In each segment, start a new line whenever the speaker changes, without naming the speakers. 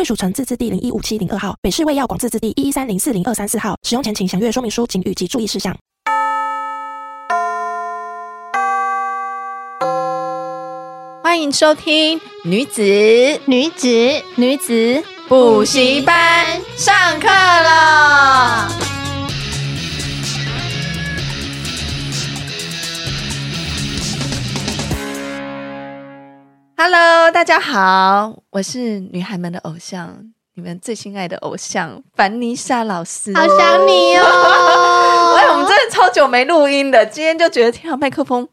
贵属城自治地零一五七零二号，北市卫药广自治地一一三零四零二三四号。使用前请详阅说明书、警语及注意事项。
欢迎收听女子
女子女子
补习班上课了。Hello，大家好，我是女孩们的偶像，你们最心爱的偶像凡妮莎老师。
好想你哦！
哎，我们真的超久没录音的，今天就觉得听到麦克风。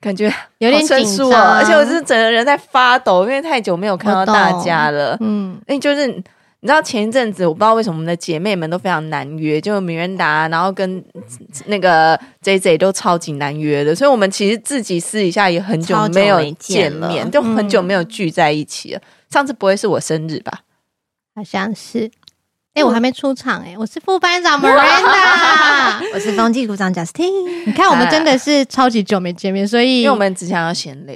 感觉有点生疏哦，而且我是整个人在发抖，因为太久没有看到大家了。嗯，哎就是你知道前一阵子，我不知道为什么我们的姐妹们都非常难约，就米兰达，然后跟那个 J J 都超级难约的，所以我们其实自己私底下也很久没有见面，就很久没有聚在一起了。上次不会是我生日吧？
好像是。哎、欸，我还没出场哎、欸，我是副班长 Miranda，
我是风纪股长 Justin。
你看，我们真的是超级久没见面，所以
因为我们只想要闲聊。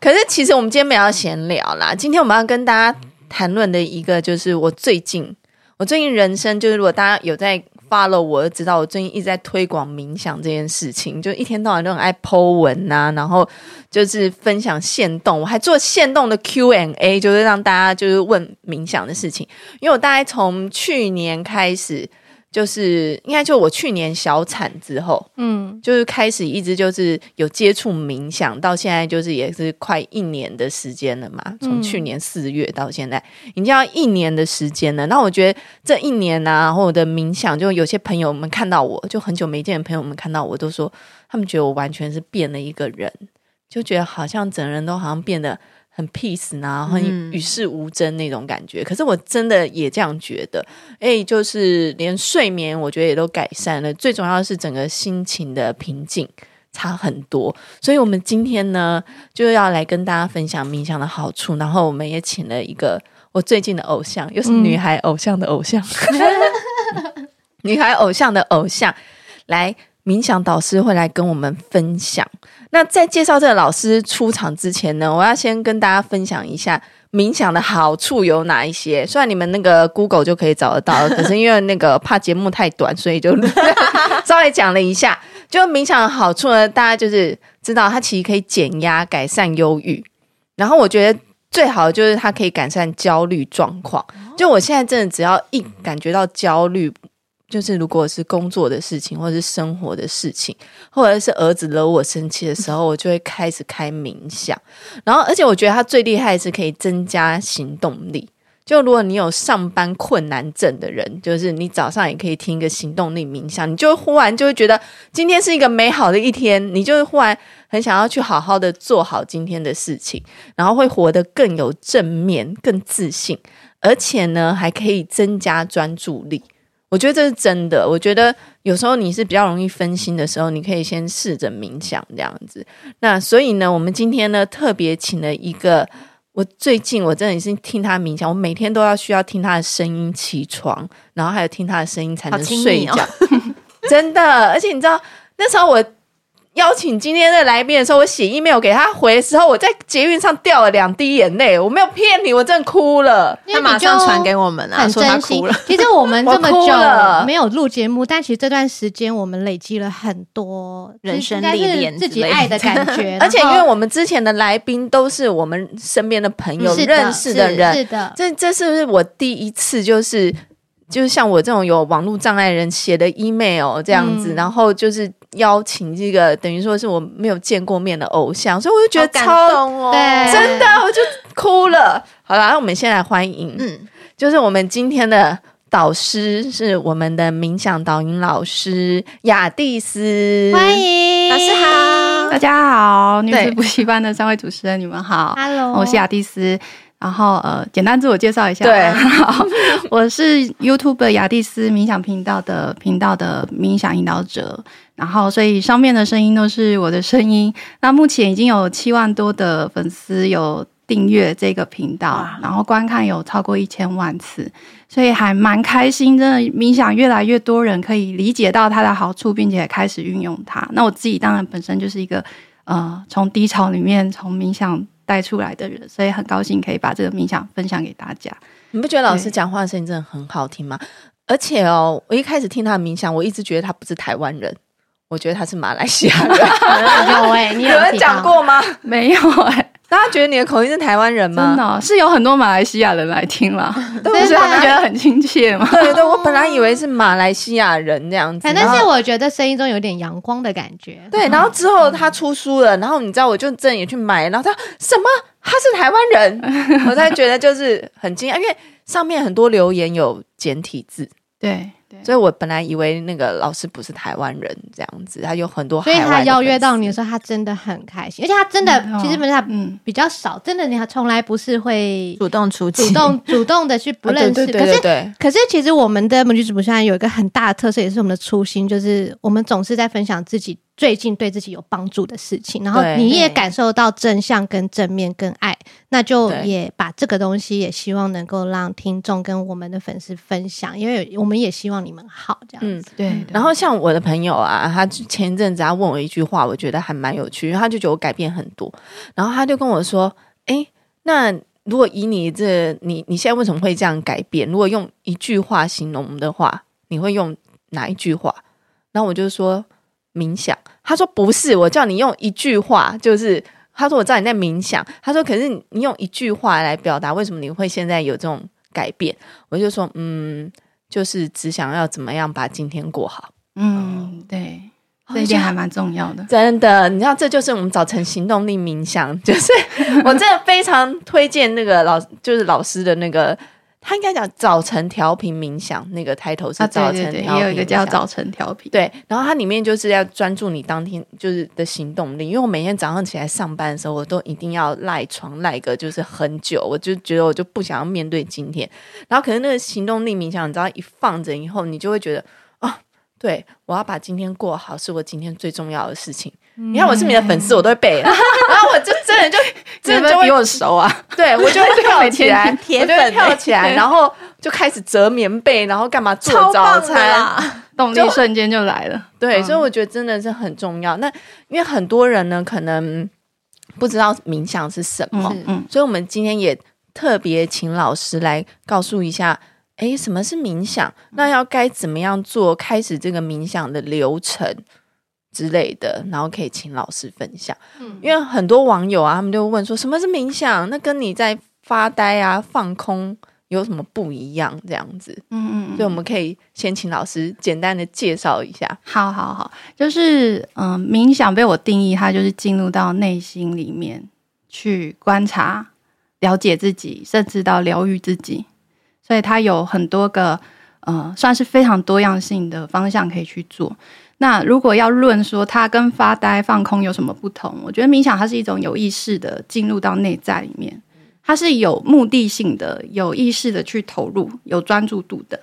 可是，其实我们今天没有要闲聊啦。今天我们要跟大家谈论的一个，就是我最近，我最近人生，就是如果大家有在。follow 我就知道，我最近一直在推广冥想这件事情，就一天到晚都很爱 po 文呐、啊，然后就是分享限动，我还做限动的 Q&A，就是让大家就是问冥想的事情，因为我大概从去年开始。就是应该就我去年小产之后，嗯，就是开始一直就是有接触冥想，到现在就是也是快一年的时间了嘛。从去年四月到现在，已经要一年的时间了。那我觉得这一年呢、啊，然后我的冥想，就有些朋友们看到我，就很久没见的朋友们看到我，都说他们觉得我完全是变了一个人，就觉得好像整个人都好像变得。很 peace 然后很与世无争那种感觉，嗯、可是我真的也这样觉得。哎，就是连睡眠，我觉得也都改善了。最重要的是整个心情的平静差很多。所以，我们今天呢，就要来跟大家分享冥想的好处。然后，我们也请了一个我最近的偶像，又是女孩偶像的偶像，嗯、女孩偶像的偶像，来冥想导师会来跟我们分享。那在介绍这个老师出场之前呢，我要先跟大家分享一下冥想的好处有哪一些。虽然你们那个 Google 就可以找得到，可是因为那个怕节目太短，所以就稍微讲了一下。就冥想的好处呢，大家就是知道它其实可以减压、改善忧郁。然后我觉得最好的就是它可以改善焦虑状况。就我现在真的只要一感觉到焦虑。就是如果是工作的事情，或者是生活的事情，或者是儿子惹我生气的时候，我就会开始开冥想。然后，而且我觉得它最厉害的是可以增加行动力。就如果你有上班困难症的人，就是你早上也可以听一个行动力冥想，你就忽然就会觉得今天是一个美好的一天，你就忽然很想要去好好的做好今天的事情，然后会活得更有正面、更自信，而且呢，还可以增加专注力。我觉得这是真的。我觉得有时候你是比较容易分心的时候，你可以先试着冥想这样子。那所以呢，我们今天呢特别请了一个，我最近我真的是听他冥想，我每天都要需要听他的声音起床，然后还有听他的声音才能睡觉。哦、真的，而且你知道那时候我。邀请今天的来宾的时候，我写 email 给他回的时候，我在捷运上掉了两滴眼泪。我没有骗你，我真的哭了。
他马上传给我们啊，很真心。其实我们 这么久没有录节目，但其实这段时间我们累积了很多人生历练，自己爱的感觉。
而且因为我们之前的来宾都是我们身边的朋友认识的人，
是的。
这这是不是我第一次就是就是像我这种有网络障碍人写的 email 这样子，然后就是。邀请这个等于说是我没有见过面的偶像，所以我就觉得超
感动哦，
真的我就哭了。好了，那我们先来欢迎，嗯，就是我们今天的导师是我们的冥想导引老师雅蒂斯，
欢迎。
老师好。
大家好，女子补习班的三位主持人，你们好
，Hello，
我是雅蒂斯。然后呃，简单自我介绍一下，
对，
好，我是 YouTube 雅蒂斯冥想频道的频道的冥想引导者。然后，所以上面的声音都是我的声音。那目前已经有七万多的粉丝有订阅这个频道，然后观看有超过一千万次，所以还蛮开心。真的，冥想越来越多人可以理解到它的好处，并且开始运用它。那我自己当然本身就是一个呃，从低潮里面从冥想。带出来的人，所以很高兴可以把这个冥想分享给大家。
你不觉得老师讲话的声音真的很好听吗？而且哦，我一开始听他的冥想，我一直觉得他不是台湾人，我觉得他是马来西亚人。
有哎、欸，你有，
人讲过吗？
没有哎、欸。
大家觉得你的口音是台湾人吗？
真的、哦、是有很多马来西亚人来听了，但是他们觉得很亲切嘛。
对 对，我本来以为是马来西亚人这样子，
但是我觉得声音中有点阳光的感觉。
对，然后之后他出书了，然后你知道，我就真的也去买，然后他说什么他是台湾人，我才觉得就是很惊讶，因为上面很多留言有简体字。
对。
所以我本来以为那个老师不是台湾人这样子，他有很多海外。
所以他邀约到你的时候，他真的很开心，而且他真的、嗯、其实本来嗯比较少，真的你还从来不是会
主动出击，
主动主动的去不认识。啊、对对对对对，可是可是其实我们的母女主播现在有一个很大的特色，也是我们的初心，就是我们总是在分享自己。最近对自己有帮助的事情，然后你也感受到正向、跟正面、跟爱，那就也把这个东西也希望能够让听众跟我们的粉丝分享，因为我们也希望你们好这样子。嗯，
对，对。然后像我的朋友啊，他前一阵子他问我一句话，我觉得还蛮有趣，因为他就觉得我改变很多，然后他就跟我说：“哎，那如果以你这你你现在为什么会这样改变？如果用一句话形容的话，你会用哪一句话？”然后我就说。冥想，他说不是，我叫你用一句话，就是他说我知道你在冥想，他说可是你用一句话来表达为什么你会现在有这种改变，我就说嗯，就是只想要怎么样把今天过好，
嗯，对，这一点还蛮重要的，
真的，你知道这就是我们早晨行动力冥想，就是 我真的非常推荐那个老，就是老师的那个。他应该讲早晨调频冥想，那个抬头是早晨调频，
也有一个叫早晨调频。
对，然后它里面就是要专注你当天就是的行动力，因为我每天早上起来上班的时候，我都一定要赖床赖个就是很久，我就觉得我就不想要面对今天。然后可能那个行动力冥想，你知道一放着以后，你就会觉得啊、哦，对我要把今天过好，是我今天最重要的事情。你看我是你的粉丝，我都会背，然后我就真的就 真的就会比我熟啊。对，我就会 跳起来，铁粉跳起来，然后就开始折棉被，然后干嘛做早餐，
动力瞬间就来了。
对，所以我觉得真的是很重要。那因为很多人呢，可能不知道冥想是什么，嗯，所以我们今天也特别请老师来告诉一下，哎，什么是冥想？那要该怎么样做？开始这个冥想的流程。之类的，然后可以请老师分享。嗯，因为很多网友啊，他们就问说，什么是冥想？那跟你在发呆啊、放空有什么不一样？这样子，嗯嗯，所以我们可以先请老师简单的介绍一下。
好好好，就是嗯、呃，冥想被我定义，它就是进入到内心里面去观察、了解自己，甚至到疗愈自己。所以它有很多个呃，算是非常多样性的方向可以去做。那如果要论说它跟发呆放空有什么不同，我觉得冥想它是一种有意识的进入到内在里面，它是有目的性的、有意识的去投入、有专注度的。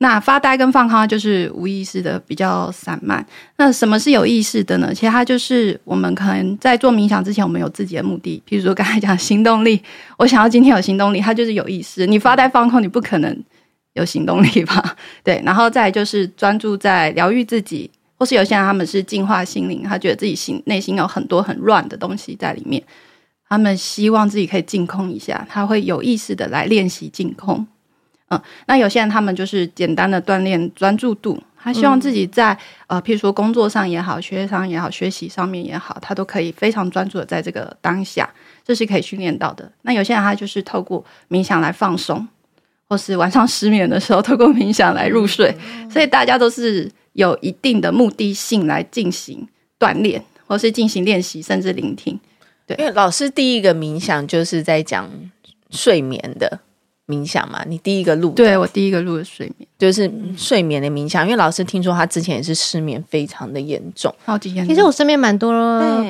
那发呆跟放空就是无意识的、比较散漫。那什么是有意识的呢？其实它就是我们可能在做冥想之前，我们有自己的目的。譬如说刚才讲行动力，我想要今天有行动力，它就是有意识。你发呆放空，你不可能有行动力吧？对，然后再就是专注在疗愈自己。或是有些人他们是净化心灵，他觉得自己心内心有很多很乱的东西在里面，他们希望自己可以净空一下，他会有意识的来练习净空。嗯，那有些人他们就是简单的锻炼专注度，他希望自己在、嗯、呃，譬如说工作上也好，学业上也好，学习上面也好，他都可以非常专注的在这个当下，这是可以训练到的。那有些人他就是透过冥想来放松，或是晚上失眠的时候 透过冥想来入睡，嗯、所以大家都是。有一定的目的性来进行锻炼，或是进行练习，甚至聆听。对，
因为老师第一个冥想就是在讲睡眠的，冥想嘛？你第一个录，
对我第一个录的睡眠
就是睡眠的冥想，因为老师听说他之前也是失眠非常的严重，
好几严重。
其实我身边蛮多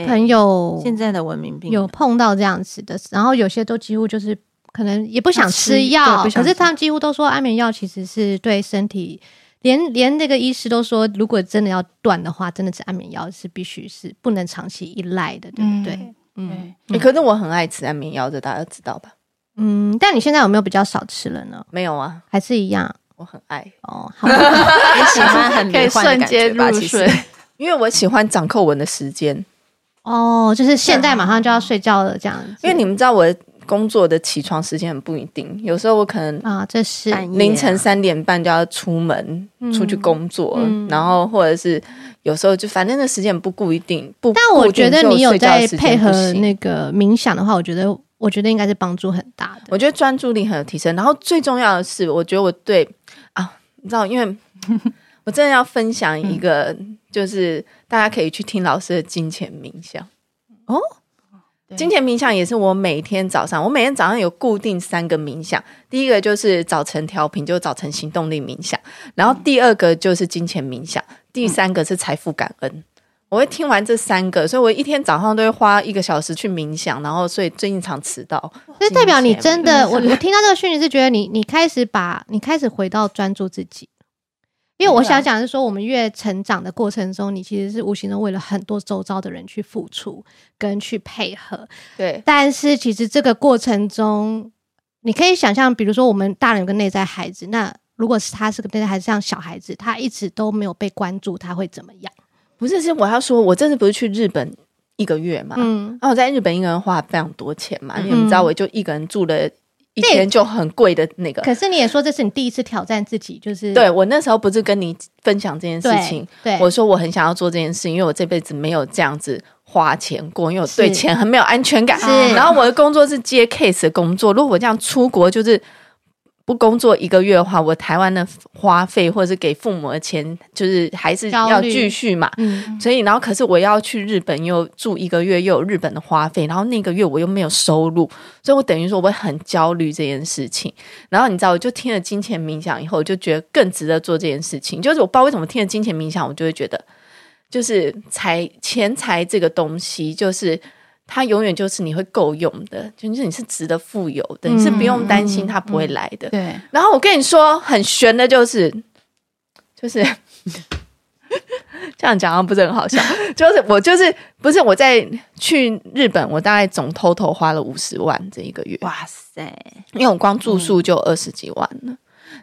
朋友
现在的文明病
有碰到这样子的，然后有些都几乎就是可能也不想吃药，可是他们几乎都说安眠药其实是对身体，连连那个医师都说，如果真的要断的话，真的吃安眠药是必须是不能长期依赖的，对不对？嗯
嗯，欸、可是我很爱吃安眠药，这大家知道吧？
嗯，但你现在有没有比较少吃了呢？
没有啊，
还是一样。
我很爱
哦，好
也喜欢很
可以瞬间入睡，
因为我喜欢长皱纹的时间。
哦，就是现在马上就要睡觉了这样子。
因为你们知道我工作的起床时间很不一定，有时候我可能
啊，这是
凌晨三点半就要出门出去工作，嗯、然后或者是。有时候就反正那时间不固定，不。
但我觉得你有在配合那个冥想的话，我觉得我觉得应该是帮助很大的。
我觉得专注力很有提升，然后最重要的是，我觉得我对啊，你知道，因为 我真的要分享一个，嗯、就是大家可以去听老师的金钱冥想哦。金钱冥想也是我每天早上，我每天早上有固定三个冥想。第一个就是早晨调频，就是早晨行动力冥想。然后第二个就是金钱冥想，第三个是财富感恩。我会听完这三个，所以我一天早上都会花一个小时去冥想。然后，所以最近常迟到。
这代表你真的，我 我听到这个讯息是觉得你你开始把你开始回到专注自己。因为我想讲的是说，我们越成长的过程中，你其实是无形中为了很多周遭的人去付出跟去配合。
对，
但是其实这个过程中，你可以想象，比如说我们大人有个内在孩子，那如果是他是个内在孩子，像小孩子，他一直都没有被关注，他会怎么样？
不是，是我要说，我这次不是去日本一个月嘛？嗯，然后我在日本一个人花非常多钱嘛，因为你知道，我就一个人住了。一天就很贵的那个，
可是你也说这是你第一次挑战自己，就是
对我那时候不是跟你分享这件事情，对，对我说我很想要做这件事，因为我这辈子没有这样子花钱过，因为我对钱很没有安全感。是，然后我的工作是接 case 的工作，如果我这样出国就是。不工作一个月的话，我台湾的花费或者是给父母的钱，就是还是要继续嘛。嗯，所以然后可是我要去日本又住一个月，又有日本的花费，然后那个月我又没有收入，所以我等于说我会很焦虑这件事情。然后你知道，我就听了金钱冥想以后，我就觉得更值得做这件事情。就是我不知道为什么听了金钱冥想，我就会觉得，就是财钱财这个东西，就是。它永远就是你会够用的，就是你是值得富有的，你是不用担心它不会来的。
对。
然后我跟你说，很悬的就是，就是这样讲，不是很好笑。就是我就是不是我在去日本，我大概总 total 花了五十万这一个月。
哇塞！
因为我光住宿就二十几万了，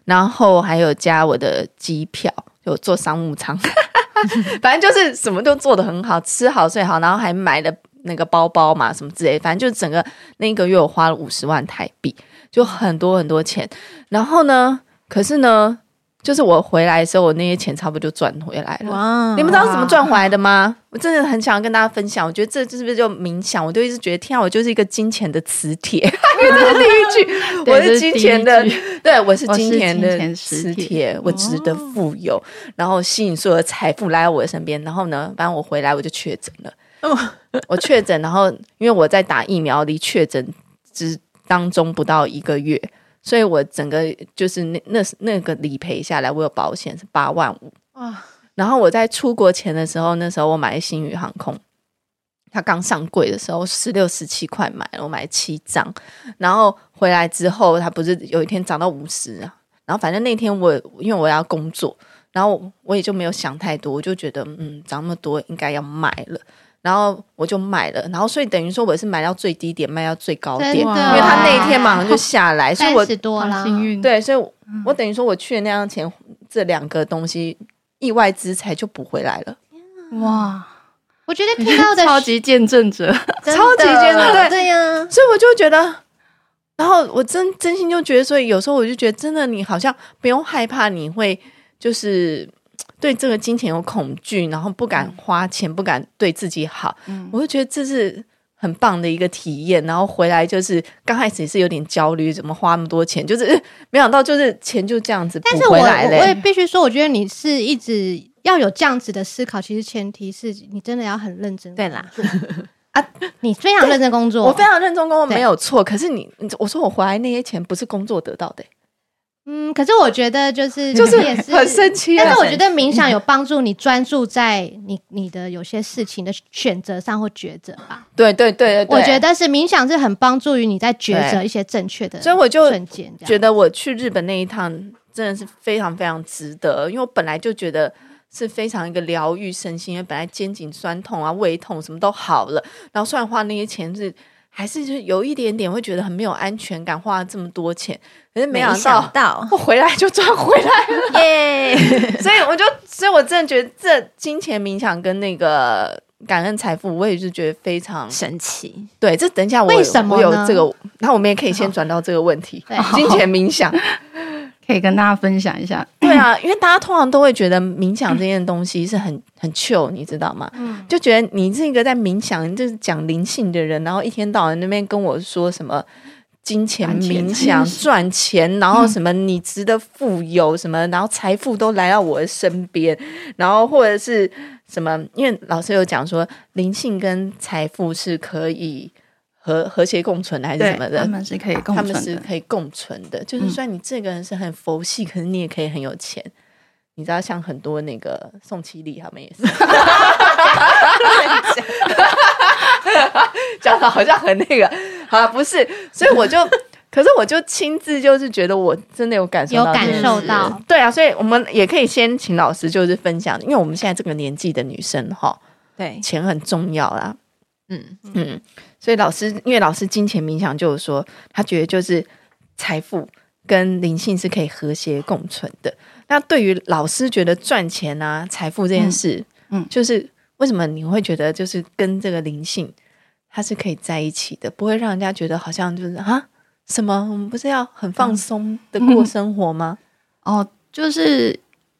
然后还有加我的机票，就坐商务舱，反正就是什么都做的很好，吃好睡好，然后还买了。那个包包嘛，什么之类，反正就是整个那一个月我花了五十万台币，就很多很多钱。然后呢，可是呢，就是我回来的时候，我那些钱差不多就赚回来了。哇！你们知道怎么赚回来的吗？我真的很想要跟大家分享。我觉得这是不是就冥想？我就一直觉得，天啊，我就是一个金钱的磁铁。因为这是第一句，我是金钱的，对，我是金钱的磁铁，我值得富有，然后吸引所有的财富来到我的身边。然后呢，反正我回来我就确诊了。我确诊，然后因为我在打疫苗，离确诊之当中不到一个月，所以我整个就是那那那个理赔下来，我有保险是八万五啊。然后我在出国前的时候，那时候我买星宇航空，它刚上柜的时候十六十七块买了，我买七张。然后回来之后，它不是有一天涨到五十啊？然后反正那天我因为我要工作，然后我也就没有想太多，我就觉得嗯涨那么多应该要卖了。然后我就买了，然后所以等于说我是买到最低点，卖到最高点，因为他那一天马上就下来，所以我
多了
幸运。
对，所以我，我等于说我去的那样钱，这两个东西意外之财就补回来了。
哇，
我觉得听到的
超级见证者，
超级见证，对
对呀。
所以我就觉得，然后我真真心就觉得，所以有时候我就觉得，真的你好像不用害怕，你会就是。对这个金钱有恐惧，然后不敢花钱，嗯、不敢对自己好，嗯、我就觉得这是很棒的一个体验。然后回来就是刚开始也是有点焦虑，怎么花那么多钱？就是没想到就是钱就这样子补回来了。
但是我我也必须说，我觉得你是一直要有这样子的思考，其实前提是你真的要很认真。
对啦，
啊，你非常认真工作，
我非常认真工作没有错。可是你，我说我回来那些钱不是工作得到的。
嗯，可是我觉得就是
就是也是很神奇，
但是我觉得冥想有帮助你专注在你你的有些事情的选择上或抉择吧。
对对对对，
我觉得是冥想是很帮助于你在抉择一些正确的，
所以我就觉得我去日本那一趟真的是非常非常值得，因为我本来就觉得是非常一个疗愈身心，因为本来肩颈酸痛啊、胃痛什么都好了，然后虽然花那些钱是。还是就是有一点点会觉得很没有安全感，花了这么多钱，可是没想到，
想到
我回来就赚回来了耶 所以我就，所以我真的觉得这金钱冥想跟那个感恩财富，我也是觉得非常
神奇。
对，这等一下我
为什么
我有这个，那我们也可以先转到这个问题，金钱冥想。
可以跟大家分享一下，
对啊，因为大家通常都会觉得冥想这件东西是很 很 chill，你知道吗？嗯，就觉得你是一个在冥想，就是讲灵性的人，然后一天到晚那边跟我说什么金钱冥想赚钱，然后什么你值得富有什么，然后财富都来到我的身边，然后或者是什么，因为老师有讲说灵性跟财富是可以。和和谐共存的还是什么的？
他们是可以共存的，
他们是可以共存的。就是虽然你这个人是很佛系，嗯、可是你也可以很有钱。你知道，像很多那个宋七力他们也是，讲的好像很那个，好了，不是。所以我就，可是我就亲自就是觉得我真的有感受到，
有感受到。
对啊，所以我们也可以先请老师就是分享，因为我们现在这个年纪的女生哈，
对
钱很重要啦。嗯嗯。所以老师，因为老师金钱冥想就是说，他觉得就是财富跟灵性是可以和谐共存的。那对于老师觉得赚钱啊、财富这件事，嗯，嗯，就是为什么你会觉得就是跟这个灵性它是可以在一起的，不会让人家觉得好像就是啊什么？我们不是要很放松的过生活吗？
嗯、哦，就是。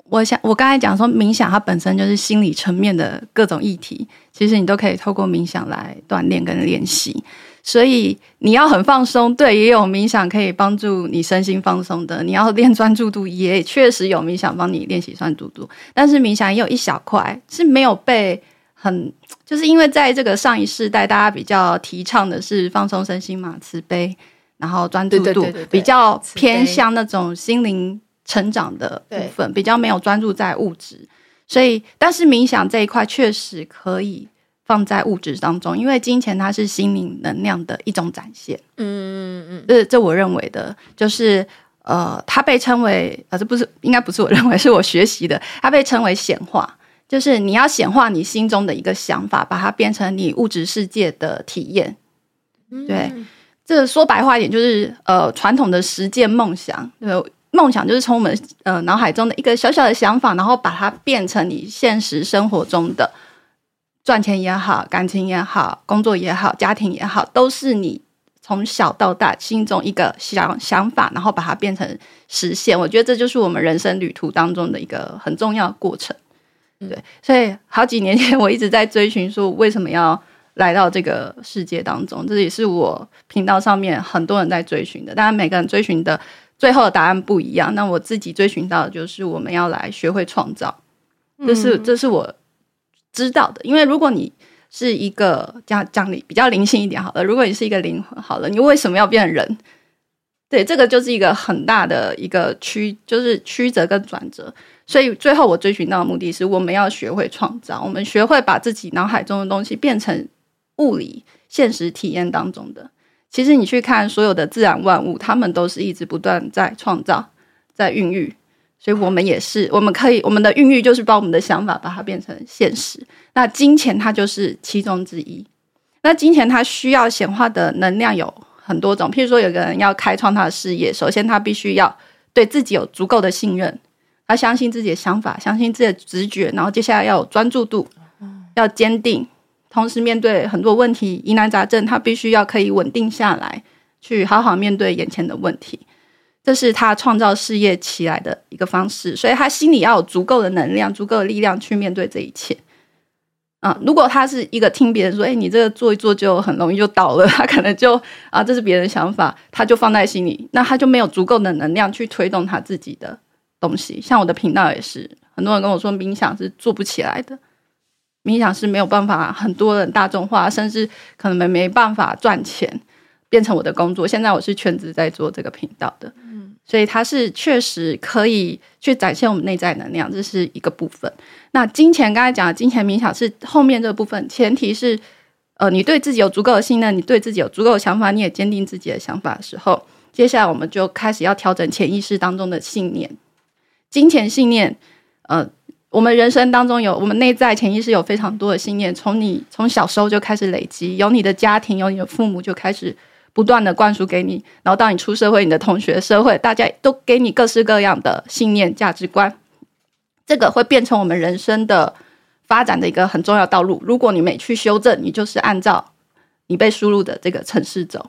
我想，我刚才讲说，冥想它本身就是心理层面的各种议题，其实你都可以透过冥想来锻炼跟练习。所以你要很放松，对，也有冥想可以帮助你身心放松的。你要练专注度，也确实有冥想帮你练习专注度。但是冥想也有一小块是没有被很，就是因为在这个上一世代，大家比较提倡的是放松身心嘛，慈悲，然后专注度比较偏向那种心灵。成长的部分比较没有专注在物质，所以但是冥想这一块确实可以放在物质当中，因为金钱它是心灵能量的一种展现。嗯嗯嗯，这这我认为的，就是呃，它被称为啊，这不是应该不是我认为，是我学习的，它被称为显化，就是你要显化你心中的一个想法，把它变成你物质世界的体验。对，这说白话一点就是呃，传统的实践梦想，对。梦想就是从我们呃脑海中的一个小小的想法，然后把它变成你现实生活中的赚钱也好、感情也好、工作也好、家庭也好，都是你从小到大心中一个想想法，然后把它变成实现。我觉得这就是我们人生旅途当中的一个很重要的过程。对，所以好几年前我一直在追寻，说为什么要来到这个世界当中，这也是我频道上面很多人在追寻的。当然，每个人追寻的。最后的答案不一样。那我自己追寻到的就是，我们要来学会创造，这是这是我知道的。因为如果你是一个讲讲理比较灵性一点好了，如果你是一个灵魂好了，你为什么要变成人？对，这个就是一个很大的一个曲，就是曲折跟转折。所以最后我追寻到的目的是，我们要学会创造，我们学会把自己脑海中的东西变成物理现实体验当中的。其实你去看所有的自然万物，他们都是一直不断在创造，在孕育，所以我们也是，我们可以，我们的孕育就是把我们的想法把它变成现实。那金钱它就是其中之一。那金钱它需要显化的能量有很多种，譬如说有个人要开创他的事业，首先他必须要对自己有足够的信任，他相信自己的想法，相信自己的直觉，然后接下来要有专注度，要坚定。同时面对很多问题、疑难杂症，他必须要可以稳定下来，去好好面对眼前的问题。这是他创造事业起来的一个方式，所以他心里要有足够的能量、足够的力量去面对这一切。啊，如果他是一个听别人说，哎，你这个做一做就很容易就倒了，他可能就啊，这是别人想法，他就放在心里，那他就没有足够的能量去推动他自己的。东西。像我的频道也是，很多人跟我说冥想是做不起来的。冥想是没有办法很多人大众化，甚至可能没没办法赚钱，变成我的工作。现在我是全职在做这个频道的，嗯，所以它是确实可以去展现我们内在能量，这是一个部分。那金钱刚才讲的金钱冥想是后面这部分，前提是呃你对自己有足够的信任，你对自己有足够的想法，你也坚定自己的想法的时候，接下来我们就开始要调整潜意识当中的信念，金钱信念，呃。我们人生当中有我们内在潜意识有非常多的信念，从你从小时候就开始累积，有你的家庭，有你的父母就开始不断的灌输给你，然后到你出社会，你的同学、社会，大家都给你各式各样的信念、价值观，这个会变成我们人生的发展的一个很重要道路。如果你没去修正，你就是按照你被输入的这个程式走。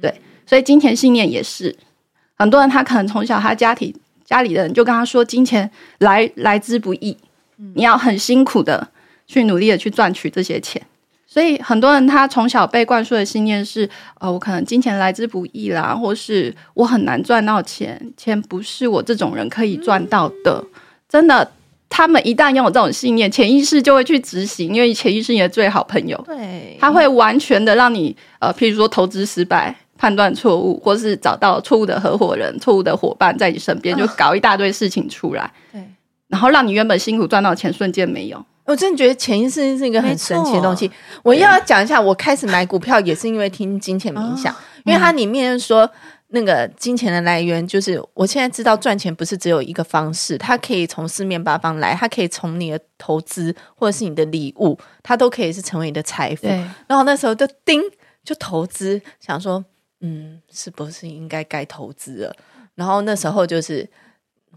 对，所以金钱信念也是很多人他可能从小他家庭。家里的人就跟他说：“金钱来来之不易，你要很辛苦的去努力的去赚取这些钱。”所以很多人他从小被灌输的信念是：“呃，我可能金钱来之不易啦，或是我很难赚到钱，钱不是我这种人可以赚到的。”真的，他们一旦拥有这种信念，潜意识就会去执行，因为潜意识你的最好朋友，
对，
他会完全的让你呃，譬如说投资失败。判断错误，或是找到错误的合伙人、错误的伙伴在你身边，就搞一大堆事情出来。哦、对，然后让你原本辛苦赚到钱瞬间没有。
我真的觉得潜意识是一个很神奇的东西。我要讲一下，我开始买股票也是因为听金钱冥想，哦、因为它里面说那个金钱的来源就是，我现在知道赚钱不是只有一个方式，它可以从四面八方来，它可以从你的投资或者是你的礼物，它都可以是成为你的财富。然后那时候就叮就投资，想说。嗯，是不是应该该投资了？然后那时候就是，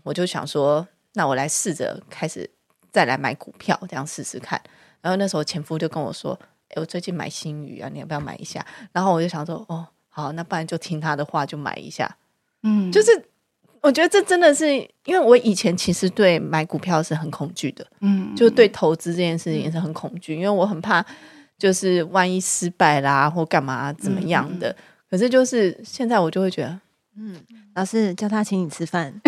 我就想说，那我来试着开始再来买股票，这样试试看。然后那时候前夫就跟我说：“哎，我最近买新宇啊，你要不要买一下？”然后我就想说：“哦，好，那不然就听他的话，就买一下。”嗯，就是我觉得这真的是，因为我以前其实对买股票是很恐惧的，嗯，就对投资这件事情也是很恐惧，因为我很怕，就是万一失败啦，或干嘛怎么样的。可是就是现在，我就会觉得，
嗯，老师叫他请你吃饭。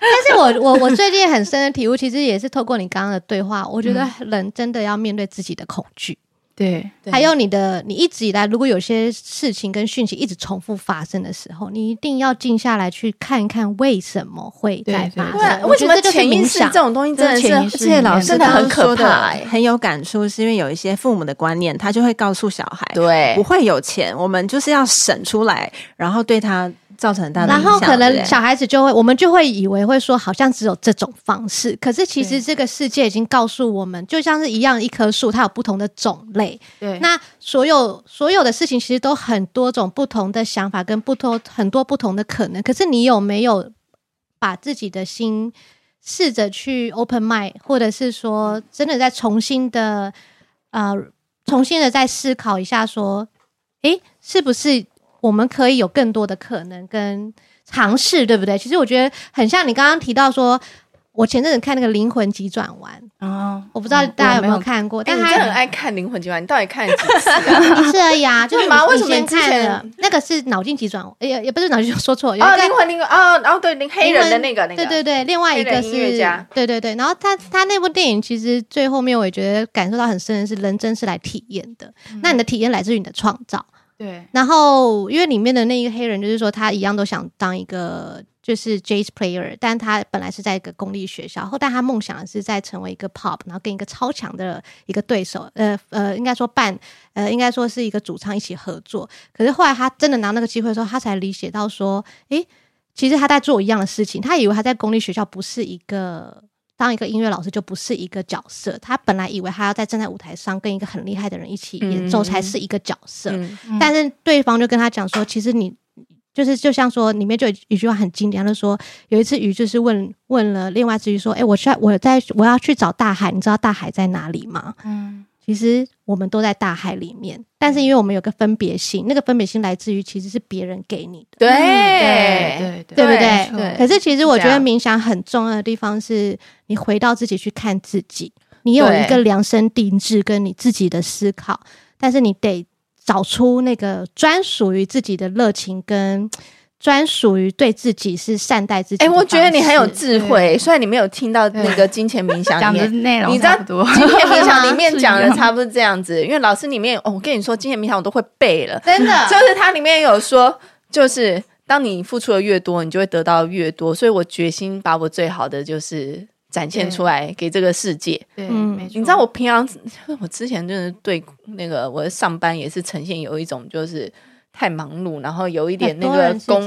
但是我我我最近很深的体悟，其实也是透过你刚刚的对话，我觉得人真的要面对自己的恐惧。
对，
还有你的，你一直以来，如果有些事情跟讯息一直重复发生的时候，你一定要静下来去看一看为什么会在发生。
为什么潜意识这种东西真的是，而且老师真的很可怕，
很有感触，是因为有一些父母的观念，他就会告诉小孩，
对，
不会有钱，我们就是要省出来，然后对他。造成很大的影响，
然后可能小孩子就会，我们就会以为会说，好像只有这种方式。可是其实这个世界已经告诉我们，就像是一样一棵树，它有不同的种类。
对，
那所有所有的事情其实都很多种不同的想法，跟不同很多不同的可能。可是你有没有把自己的心试着去 open mind，或者是说真的再重新的呃，重新的再思考一下，说，诶，是不是？我们可以有更多的可能跟尝试，对不对？其实我觉得很像你刚刚提到说，我前阵子看那个《灵魂急转弯》哦，我不知道大家有没有看过，但他
很爱看《灵魂急转弯》，你到底看了几次啊？
一次而已啊，就是
嘛？为什么你之
前那个是脑筋急转弯？也也不是脑筋，说错。
哦，灵魂灵魂哦，然后对，黑人的那个那个，
对对对，另外一个是音乐家，对对对。然后他他那部电影其实最后面我也觉得感受到很深的是，人真是来体验的。那你的体验来自于你的创造。
对，
然后因为里面的那一个黑人，就是说他一样都想当一个就是 jazz player，但他本来是在一个公立学校，后但他梦想是在成为一个 pop，然后跟一个超强的一个对手，呃呃，应该说伴，呃，应该说是一个主唱一起合作。可是后来他真的拿那个机会的时候，他才理解到说，诶，其实他在做一样的事情，他以为他在公立学校不是一个。当一个音乐老师就不是一个角色，他本来以为他要在站在舞台上跟一个很厉害的人一起演奏才是一个角色，嗯嗯、但是对方就跟他讲说，其实你就是就像说里面就有一句话很经典，他就说有一次鱼就是问问了另外一只鱼说，哎，我需要我在我要去找大海，你知道大海在哪里吗？嗯。其实我们都在大海里面，但是因为我们有个分别心，那个分别心来自于其实是别人给你的，
对对
对，对不对？对。可是其实我觉得冥想很重要的地方是，你回到自己去看自己，你有一个量身定制跟你自己的思考，但是你得找出那个专属于自己的热情跟专属于对自己是善待自己。哎，
我觉得你很有智慧。虽然你没有听到那个金钱冥想
讲的内容，
你知道金钱冥想里面讲的差不多这样子。因为老师里面，哦，我跟你说，金钱冥想我都会背了，
真的。
就是它里面有说，就是当你付出的越多，你就会得到越多。所以我决心把我最好的就是展现出来给这个世界。
对，嗯，
你知道我平常，我之前就是对那个我的上班也是呈现有一种就是。太忙碌，然后有一点那个工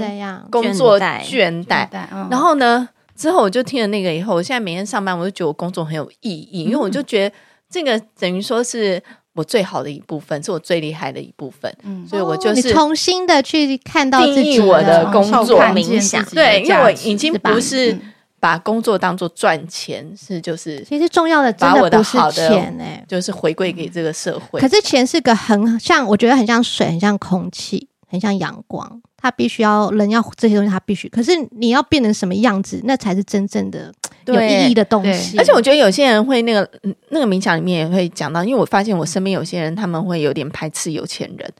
工作倦怠，然后呢，之后我就听了那个以后，我现在每天上班，我就觉得我工作很有意义，因为我就觉得这个等于说是我最好的一部分，是我最厉害的一部分，嗯，所以我就是
重新的去看到
定义我的工作
冥想，
对，因为我已经不是。把工作当做赚钱是就是，
其实重要的真的不是钱哎，
就是回馈给这个社会。
可是钱是个很像，我觉得很像水，很像空气，很像阳光，它必须要人要这些东西，它必须。可是你要变成什么样子，那才是真正的有意义的东西。
而且我觉得有些人会那个那个冥想里面也会讲到，因为我发现我身边有些人他们会有点排斥有钱人。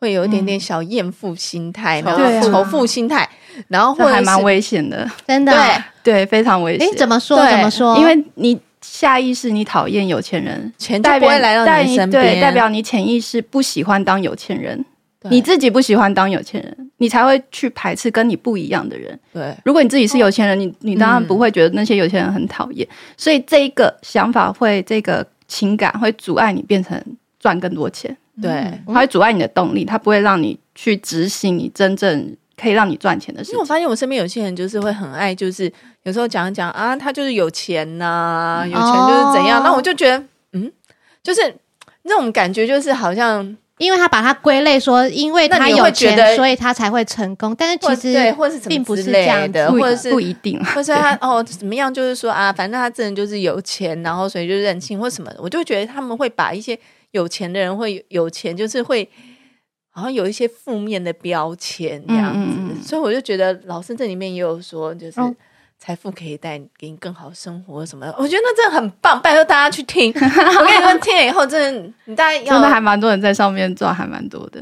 会有一点点小厌妇心态，然后仇富心态，然后会
还蛮危险的，
真的，
对对，非常危险。
哎，怎么说？怎么说？
因为你下意识你讨厌有钱人，
钱就不会来到你身边，
对，代表你潜意识不喜欢当有钱人，你自己不喜欢当有钱人，你才会去排斥跟你不一样的人。
对，
如果你自己是有钱人，你你当然不会觉得那些有钱人很讨厌，所以这一个想法会，这个情感会阻碍你变成赚更多钱。
对，
它会阻碍你的动力，它不会让你去执行你真正可以让你赚钱的事情。
因为我发现我身边有些人就是会很爱，就是有时候讲一讲啊，他就是有钱呐、啊，有钱就是怎样。那、哦、我就觉得，嗯，就是那种感觉，就是好像
因为他把它归类说，因为他有钱，所以他才会成功。但是其实
对，或是并不是这样的，或者是
不一定，
或者他哦怎么样，就是说啊，反正他这人就是有钱，然后所以就任性或什么的。我就觉得他们会把一些。有钱的人会有钱，就是会好像有一些负面的标签这样子，嗯嗯、所以我就觉得老师这里面也有说，就是财富可以带给你更好生活什么的。我觉得那真的很棒，拜托大家去听。我跟你说，听了以后真的，你大家
真的还蛮多人在上面赚，还蛮多的。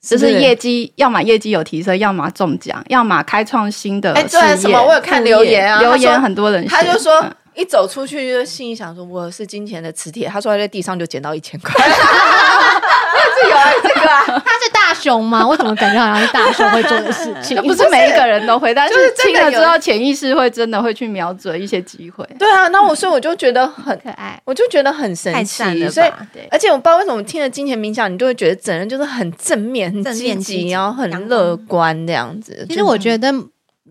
就是业绩，要么业绩有提升，要么中奖，要么开创新的。哎，对，
什么？我有看留言啊，
留言很多人，
他就说。嗯一走出去就心里想说，我是金钱的磁铁。他说他在地上就捡到一千块，是有啊，这个啊，
他是大熊吗？我怎么感觉好像是大熊会做的事情？
不是每一个人都会，但是听了之后，潜意识会真的会去瞄准一些机会。
对啊，那我所以我就觉得很
可爱，
我就觉得很神奇。所以，而且我不知道为什么听了金钱冥想，你就会觉得整个人就是很正面、很积极，然后很乐观这样子。
其实我觉得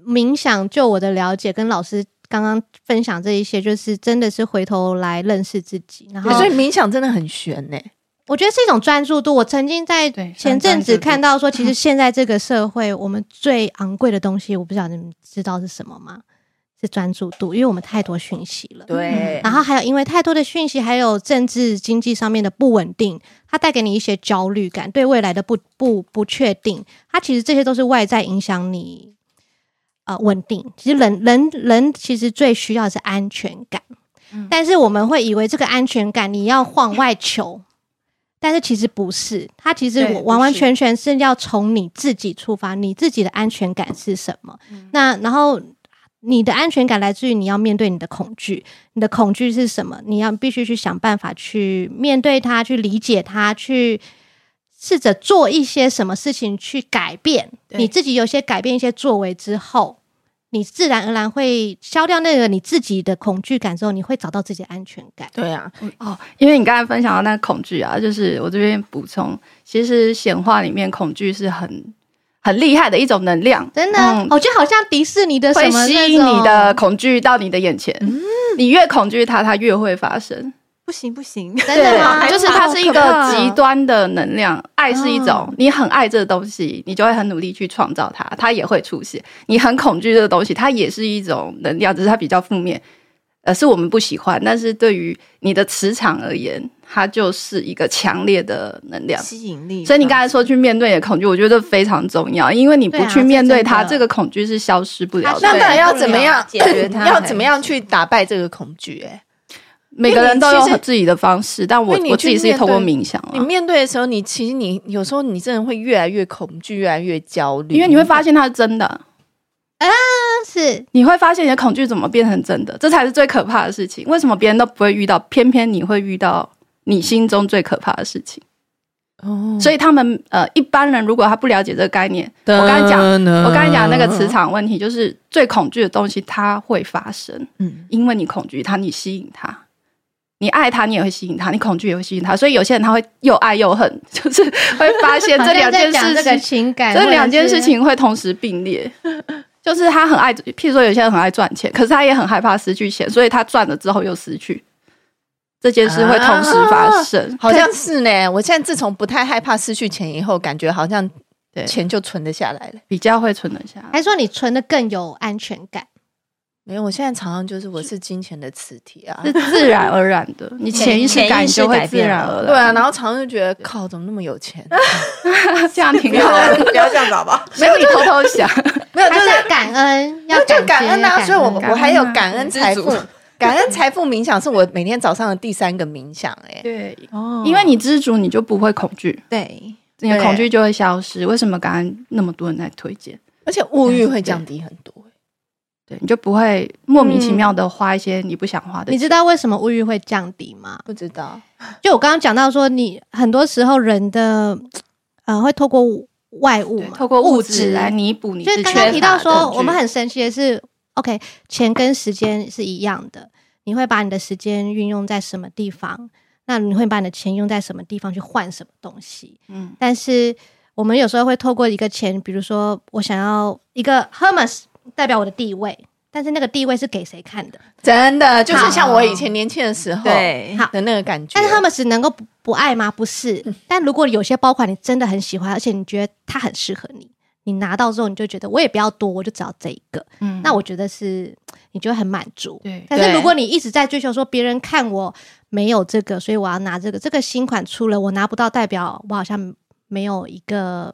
冥想，就我的了解，跟老师。刚刚分享这一些，就是真的是回头来认识自己，然后
所以冥想真的很玄呢。
我觉得是一种专注度。我曾经在前阵子看到说，其实现在这个社会，我们最昂贵的东西，我不知道你们知道是什么吗？是专注度，因为我们太多讯息了。
对，
然后还有因为太多的讯息，还有政治经济上面的不稳定，它带给你一些焦虑感，对未来的不不不确定，它其实这些都是外在影响你。呃，稳定。其实人人人其实最需要的是安全感，嗯，但是我们会以为这个安全感你要往外求，但是其实不是。它其实完完全全是要从你自己出发，你自己的安全感是什么？嗯，那然后你的安全感来自于你要面对你的恐惧，你的恐惧是什么？你要必须去想办法去面对它，去理解它，去。试着做一些什么事情去改变。你自己，有些改变一些作为之后，你自然而然会消掉那个你自己的恐惧感之后，你会找到自己的安全感。
对啊，
哦，因为你刚才分享到那个恐惧啊，就是我这边补充，其实显化里面恐惧是很很厉害的一种能量，
真的，嗯、我觉得好像迪士尼的什么
会吸引你的恐惧到你的眼前，嗯、你越恐惧它，它越会发生。
不行不行，
真的吗？
就是它是一个极端的能量，爱是一种，你很爱这个东西，你就会很努力去创造它，它也会出现。你很恐惧这个东西，它也是一种能量，只是它比较负面，呃，是我们不喜欢。但是对于你的磁场而言，它就是一个强烈的能量，
吸引力。
所以你刚才说去面对你的恐惧，我觉得非常重要，因为你不去面对它，这个恐惧是消失不了的。
那到底要怎么样解决它？要怎么样去打败这个恐惧？哎。
每个人都有自己的方式，但我我自己是透过冥想。
你面对的时候，你其实你有时候你真的会越来越恐惧，越来越焦虑，
因为你会发现它是真的
啊，是
你会发现你的恐惧怎么变成真的，这才是最可怕的事情。为什么别人都不会遇到，偏偏你会遇到你心中最可怕的事情？哦，所以他们呃，一般人如果他不了解这个概念，我刚才讲，我刚才讲那个磁场问题，就是最恐惧的东西它会发生，嗯，因为你恐惧它，你吸引它。你爱他，你也会吸引他；你恐惧也会吸引他。所以有些人他会又爱又恨，就是会发现这两件事情，
情感
这两件事情会同时并列。就是他很爱，譬如说有些人很爱赚钱，可是他也很害怕失去钱，所以他赚了之后又失去。这件事会同时发生，
啊、好像是呢。我现在自从不太害怕失去钱以后，感觉好像钱就存得下来了，
比较会存得下来。
还说你存的更有安全感？
没有，我现在常常就是我是金钱的磁铁啊，
是自然而然的，你潜意识感就会自然而然。
对啊，然后常常就觉得靠，怎么那么有钱？
这样挺好的，
不要这样子好不好？
没有，你偷偷想，
没有，就是感恩，要
就感恩啊！所以我我还有感恩财富，感恩财富冥想是我每天早上的第三个冥想。哎，
对，哦，因为你知足，你就不会恐惧，
对，
你的恐惧就会消失。为什么刚刚那么多人在推荐？
而且物欲会降低很多。
对，你就不会莫名其妙的花一些你不想花的钱。
你知道为什么物欲会降低吗？
不知道。
就我刚刚讲到说，你很多时候人的呃会透过外物嘛，
透过物质来弥补你。
就是刚刚提到说，我们很神奇的是，OK，钱跟时间是一样的。你会把你的时间运用在什么地方？那你会把你的钱用在什么地方去换什么东西？嗯。但是我们有时候会透过一个钱，比如说我想要一个 Hermes。代表我的地位，但是那个地位是给谁看的？
真的就是像我以前年轻的时候，对，好的那个感觉。
但是他们是能够不不爱吗？不是。嗯、但如果有些包款你真的很喜欢，而且你觉得它很适合你，你拿到之后你就觉得我也不要多，我就只要这一个。嗯，那我觉得是你就会很满足。对。但是如果你一直在追求说别人看我没有这个，所以我要拿这个，这个新款出了我拿不到，代表我好像没有一个。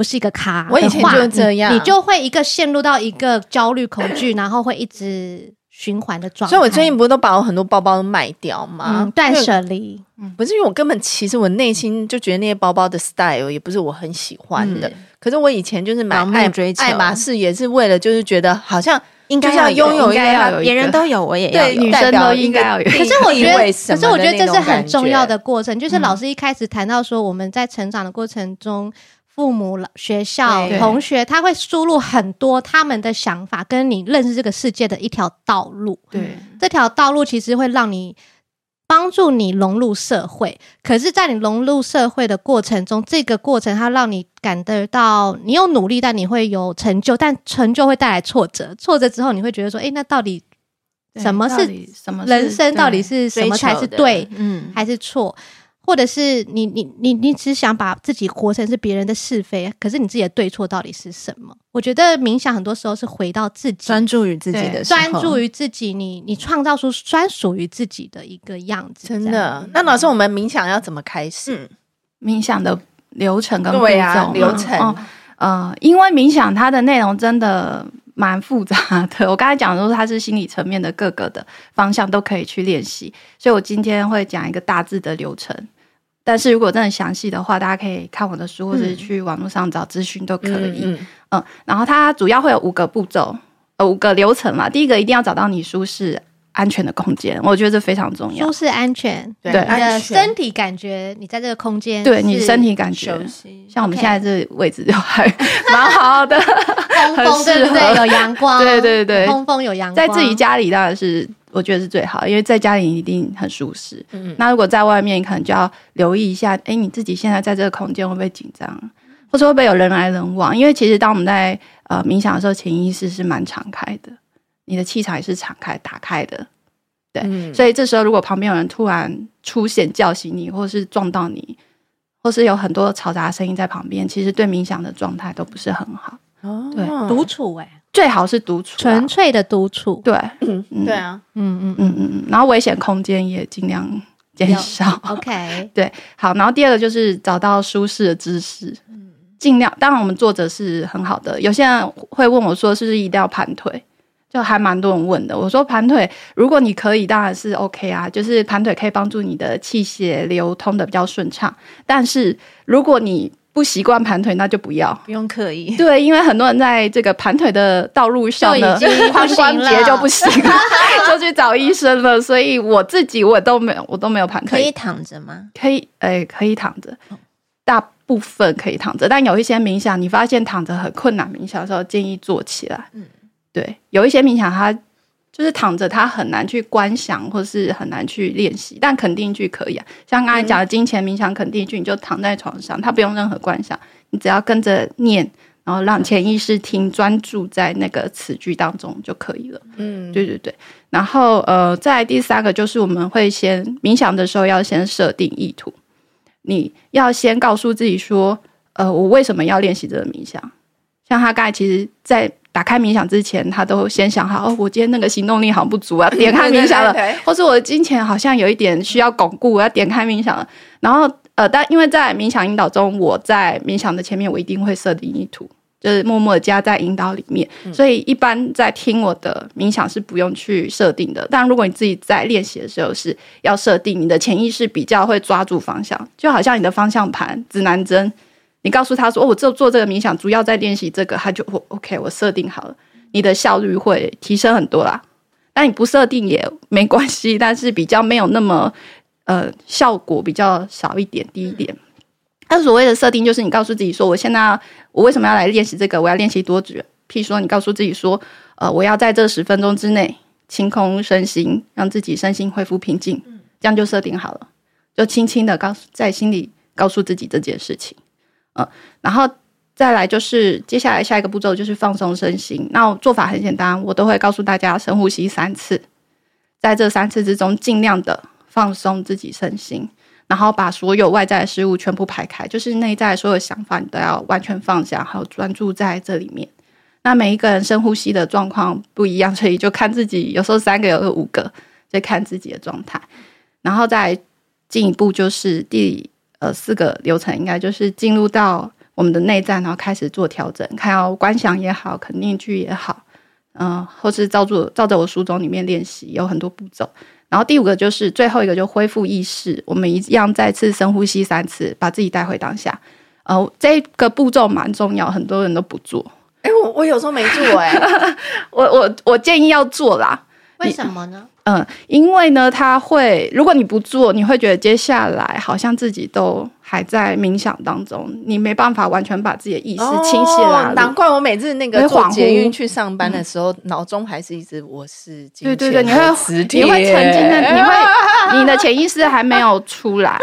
不是一个咖，
我以前就是这样
你，你就会一个陷入到一个焦虑、恐惧，然后会一直循环的状态。
所以我最近不是都把我很多包包都卖掉吗？
断舍离，
不是因为我根本其实我内心就觉得那些包包的 style 也不是我很喜欢的。嗯、可是我以前就是买爱追爱马仕，也是为了就是觉得好像应该要拥有一个，别人都有，我也要有，
女生都应该要有。
可是我觉得，可是我觉得这是很重要的过程。就是老师一开始谈到说，我们在成长的过程中。父母、学校、同学，他会输入很多他们的想法，跟你认识这个世界的一条道路。对，这条道路其实会让你帮助你融入社会。可是，在你融入社会的过程中，这个过程它让你感得到你有努力，但你会有成就，但成就会带来挫折。挫折之后，你会觉得说：“诶，那到底什么是什么？人生到底是什么才是对？嗯，还是错？”或者是你你你你只想把自己活成是别人的是非，可是你自己的对错到底是什么？我觉得冥想很多时候是回到自己，
专注于自己的，
专注于自己，你你创造出专属于自己的一个样子。
真的？那老师，我们冥想要怎么开始？
嗯、冥想的流程跟步骤、啊、
流程，嗯、
呃，因为冥想它的内容真的蛮复杂的。我刚才讲的都是它是心理层面的各个的方向都可以去练习，所以我今天会讲一个大致的流程。但是如果真的详细的话，大家可以看我的书，或者去网络上找资讯都可以。嗯，嗯，嗯，然后它主要会有五个步骤，呃，五个流程嘛。第一个一定要找到你舒适安全的空间，我觉得这非常重要。
舒适安全，对，你的身体感觉你在这个空间，
对你身体感觉，像我们现在这位置就还蛮好的，
通风对不对？有阳光，
对对对，
通风有阳光，
在自己家里当然是。我觉得是最好，因为在家里一定很舒适。嗯，那如果在外面，你可能就要留意一下，哎，你自己现在在这个空间会不会紧张，或者会不会有人来人往？因为其实当我们在呃冥想的时候，潜意识是蛮敞开的，你的气场也是敞开、打开的。对，嗯，所以这时候如果旁边有人突然出现叫醒你，或是撞到你，或是有很多嘈杂声音在旁边，其实对冥想的状态都不是很好。
哦，对，独处哎。
最好是独处，
纯粹的独处。
对，
嗯，对啊，
嗯嗯嗯嗯嗯，然后危险空间也尽量减少。
OK，
对，好，然后第二个就是找到舒适的姿势，尽量。当然，我们坐着是很好的。有些人会问我说，是不是一定要盘腿？就还蛮多人问的。我说盘腿，如果你可以，当然是 OK 啊，就是盘腿可以帮助你的气血流通的比较顺畅。但是如果你不习惯盘腿，那就不要，
不用刻意。
对，因为很多人在这个盘腿的道路上呢，髋关节就不行了，就去找医生了。所以我自己我都没有，我都没有盘腿。
可以躺着吗？
可以，哎，可以躺着。大部分可以躺着，但有一些冥想，你发现躺着很困难，冥想的时候建议坐起来。嗯，对，有一些冥想它就是躺着，它很难去观想，或是很难去练习。但肯定句可以啊，像刚才讲的金钱冥想肯定句，你就躺在床上，它不用任何观想，你只要跟着念，然后让潜意识听，专注在那个词句当中就可以了。嗯，对对对。然后呃，再第三个就是我们会先冥想的时候要先设定意图。你要先告诉自己说，呃，我为什么要练习这个冥想？像他刚才其实，在打开冥想之前，他都先想好，哦，我今天那个行动力好像不足啊，点开冥想了，对对对，或是我的金钱好像有一点需要巩固，我要点开冥想了。然后，呃，但因为在冥想引导中，我在冥想的前面，我一定会设定意图。就是默默的加在引导里面，所以一般在听我的冥想是不用去设定的。但如果你自己在练习的时候是要设定，你的潜意识比较会抓住方向，就好像你的方向盘指南针，你告诉他说：“哦，我这做这个冥想主要在练习这个。”他就哦，OK，我设定好了，你的效率会提升很多啦。但你不设定也没关系，但是比较没有那么呃效果比较少一点，低一点。他所谓的设定，就是你告诉自己说，我现在我为什么要来练习这个？我要练习多久？譬如说，你告诉自己说，呃，我要在这十分钟之内清空身心，让自己身心恢复平静，这样就设定好了，就轻轻的告诉在心里告诉自己这件事情，然后再来就是接下来下一个步骤就是放松身心。那做法很简单，我都会告诉大家深呼吸三次，在这三次之中尽量的放松自己身心。然后把所有外在的事物全部排开，就是内在所有想法，你都要完全放下，还有专注在这里面。那每一个人深呼吸的状况不一样，所以就看自己，有时候三个，有时候五个，就看自己的状态。然后再进一步，就是第呃四个流程，应该就是进入到我们的内在，然后开始做调整，看要观想也好，肯定句也好，嗯、呃，或是照住照着我书中里面练习，有很多步骤。然后第五个就是最后一个，就恢复意识。我们一样再次深呼吸三次，把自己带回当下。呃，这个步骤蛮重要，很多人都不做。
哎，我我有时候没做哎、欸，
我我我建议要做啦。
为什么呢？
嗯，因为呢，他会，如果你不做，你会觉得接下来好像自己都还在冥想当中，你没办法完全把自己的意识清晰了。
难怪我每次那个坐捷运去上班的时候，脑中还是一直我是
对对对，你会你会沉浸在，你会 你的潜意识还没有出来，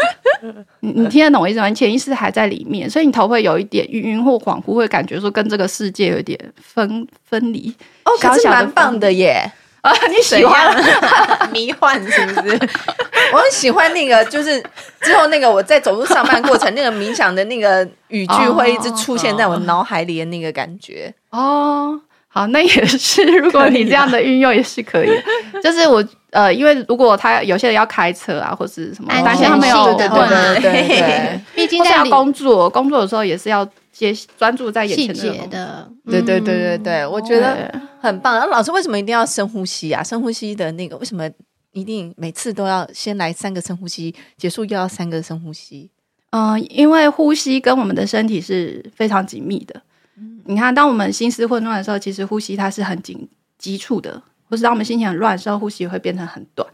你你听得懂我意思吗？潜意识还在里面，所以你头会有一点晕晕或恍惚，会感觉说跟这个世界有点分分离。
哦，可是蛮棒的耶。
啊，你喜欢
迷幻是不是？我很喜欢那个，就是之后那个我在走路上班过程，那个冥想的那个语句会一直出现在我脑海里的那个感觉。
哦，好，那也是，如果你这样的运用也是可以。就是我呃，因为如果他有些人要开车啊，或是什么，担心他没有
对
对对对，
毕竟在
要工作，工作的时候也是要。接专注在眼前
的，的
对对对对对，我觉得很棒。那老师为什么一定要深呼吸啊？深呼吸的那个为什么一定每次都要先来三个深呼吸，结束又要三个深呼吸？
嗯、呃，因为呼吸跟我们的身体是非常紧密的。嗯、你看，当我们心思混乱的时候，其实呼吸它是很紧急促的；或是当我们心情很乱的时候，呼吸会变成很短。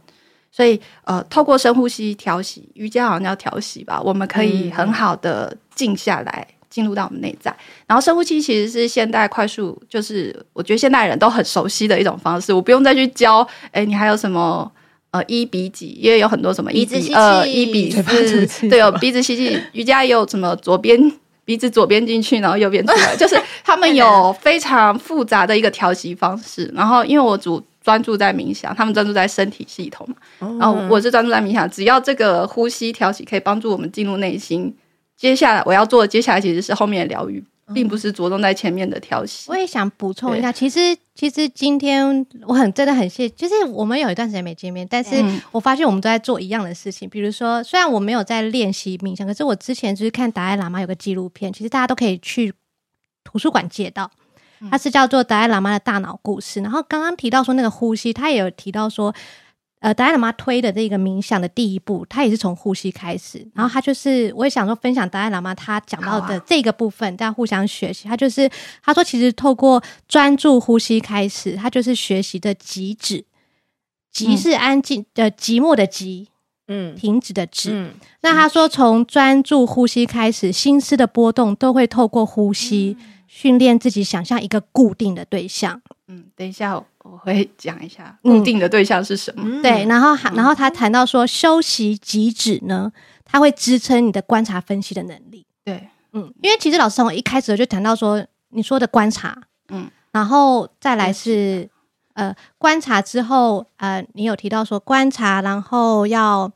所以，呃，透过深呼吸调息，瑜伽好像叫调息吧，我们可以很好的静下来。嗯进入到我们内在，然后深呼吸其实是现代快速，就是我觉得现代人都很熟悉的一种方式，我不用再去教。哎，你还有什么？呃，一比几？因为有很多什么一比二、一比四，对，有鼻子吸气。瑜伽也有什么左边鼻子左边进去，然后右边出来，就是他们有非常复杂的一个调息方式。然后因为我主专注在冥想，他们专注在身体系统嘛，然后我是专注在冥想，只要这个呼吸调息可以帮助我们进入内心。接下来我要做的，接下来其实是后面的疗愈，并不是着重在前面的调息。
我也想补充一下，其实其实今天我很真的很谢，就是我们有一段时间没见面，但是我发现我们都在做一样的事情。比如说，虽然我没有在练习冥想，可是我之前就是看达赖喇嘛有个纪录片，其实大家都可以去图书馆借到。它是叫做达赖喇嘛的大脑故事。然后刚刚提到说那个呼吸，他也有提到说，呃，达赖喇嘛推的这个冥想的第一步，他也是从呼吸开始。然后他就是，我也想说分享达赖喇嘛他讲到的这个部分，大家互相学习。他就是他说，其实透过专注呼吸开始，他就是学习的极止。极是安静的寂寞的极，嗯，停止的止。嗯、那他说，从专注呼吸开始，心思的波动都会透过呼吸训练自己，想象一个固定的对象。
嗯，等一下我会讲一下固定的对象是什么。
嗯、对，然后然后他谈到说，休息即止呢，它会支撑你的观察分析的能力。
对，
嗯，因为其实老师从一开始就谈到说，你说的观察，嗯，然后再来是。呃，观察之后，呃，你有提到说观察，然后要，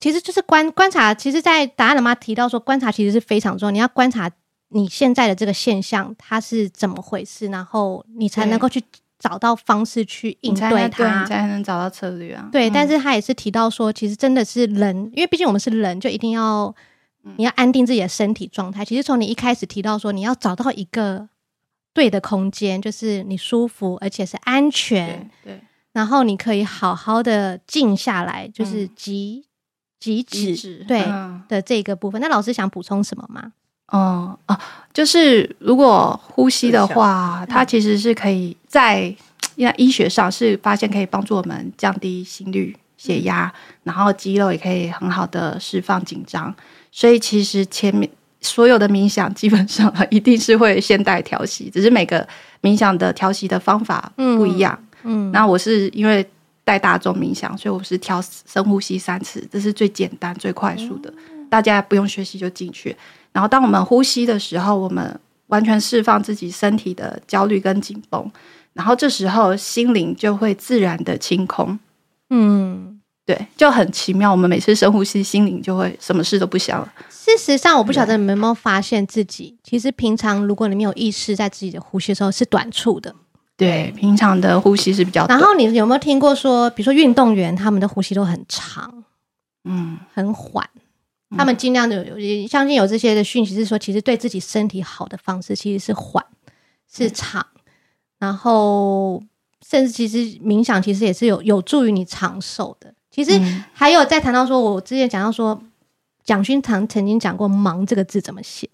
其实就是观观察。其实，在达赖喇嘛提到说，观察其实是非常重要。你要观察你现在的这个现象，它是怎么回事，然后你才能够去找到方式去应对它，
才能找到策略啊。
对，嗯、但是他也是提到说，其实真的是人，因为毕竟我们是人，就一定要你要安定自己的身体状态。其实从你一开始提到说，你要找到一个。对的空间，就是你舒服，而且是安全。
对，对，
然后你可以好好的静下来，就是寂寂止，对、嗯、的这个部分。那老师想补充什么吗？
哦啊，就是如果呼吸的话，它其实是可以在因为医学上是发现可以帮助我们降低心率、血压，然后肌肉也可以很好的释放紧张。所以其实前面。所有的冥想基本上一定是会先带调息，只是每个冥想的调息的方法不一样。嗯，那我是因为带大众冥想，所以我是调深呼吸三次，这是最简单、最快速的，大家不用学习就进去。然后当我们呼吸的时候，我们完全释放自己身体的焦虑跟紧绷，然后这时候心灵就会自然的清空。嗯。对，就很奇妙。我们每次深呼吸，心灵就会什么事都不想了。
事实上，我不晓得你们有没有发现自己，其实平常如果你没有意识在自己的呼吸的时候，是短促的。
对，平常的呼吸是比较。
然后你有没有听过说，比如说运动员，他们的呼吸都很长，嗯，很缓。他们尽量的有，相信有这些的讯息是说，其实对自己身体好的方式其实是缓，是长，然后甚至其实冥想其实也是有有助于你长寿的。其实还有在谈到说，我之前讲到说，蒋勋堂曾经讲过“忙”这个字怎么写，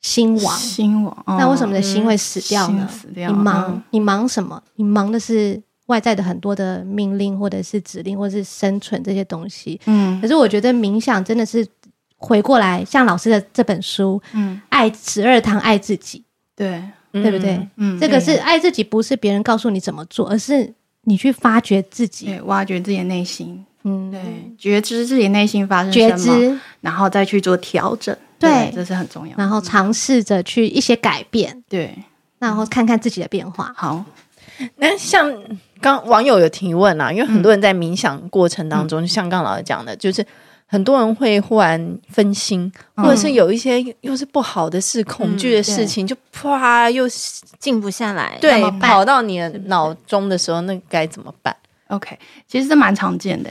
心亡，
心亡。
那为什么你的心会死掉呢？
死掉。
你忙，你忙什么？你忙的是外在的很多的命令，或者是指令，或者是生存这些东西。嗯。可是我觉得冥想真的是回过来，像老师的这本书，嗯，爱十二堂爱自己，
对，
对不对？嗯。这个是爱自己，不是别人告诉你怎么做，而是。你去发掘自己，
对，挖掘自己的内心，嗯，对，觉知自己内心发生什么，觉知，然后再去做调整，对，对，这是很重要。
然后尝试着去一些改变，
对，
然后看看自己的变化。
好，
那像刚网友有提问啊，因为很多人在冥想过程当中，嗯、就像刚老师讲的，就是。很多人会忽然分心，或者是有一些又是不好的事、嗯、恐惧的事情，就啪又
静不下来。
对，跑到你的脑中的时候，那该怎么办
？OK，其实这蛮常见的，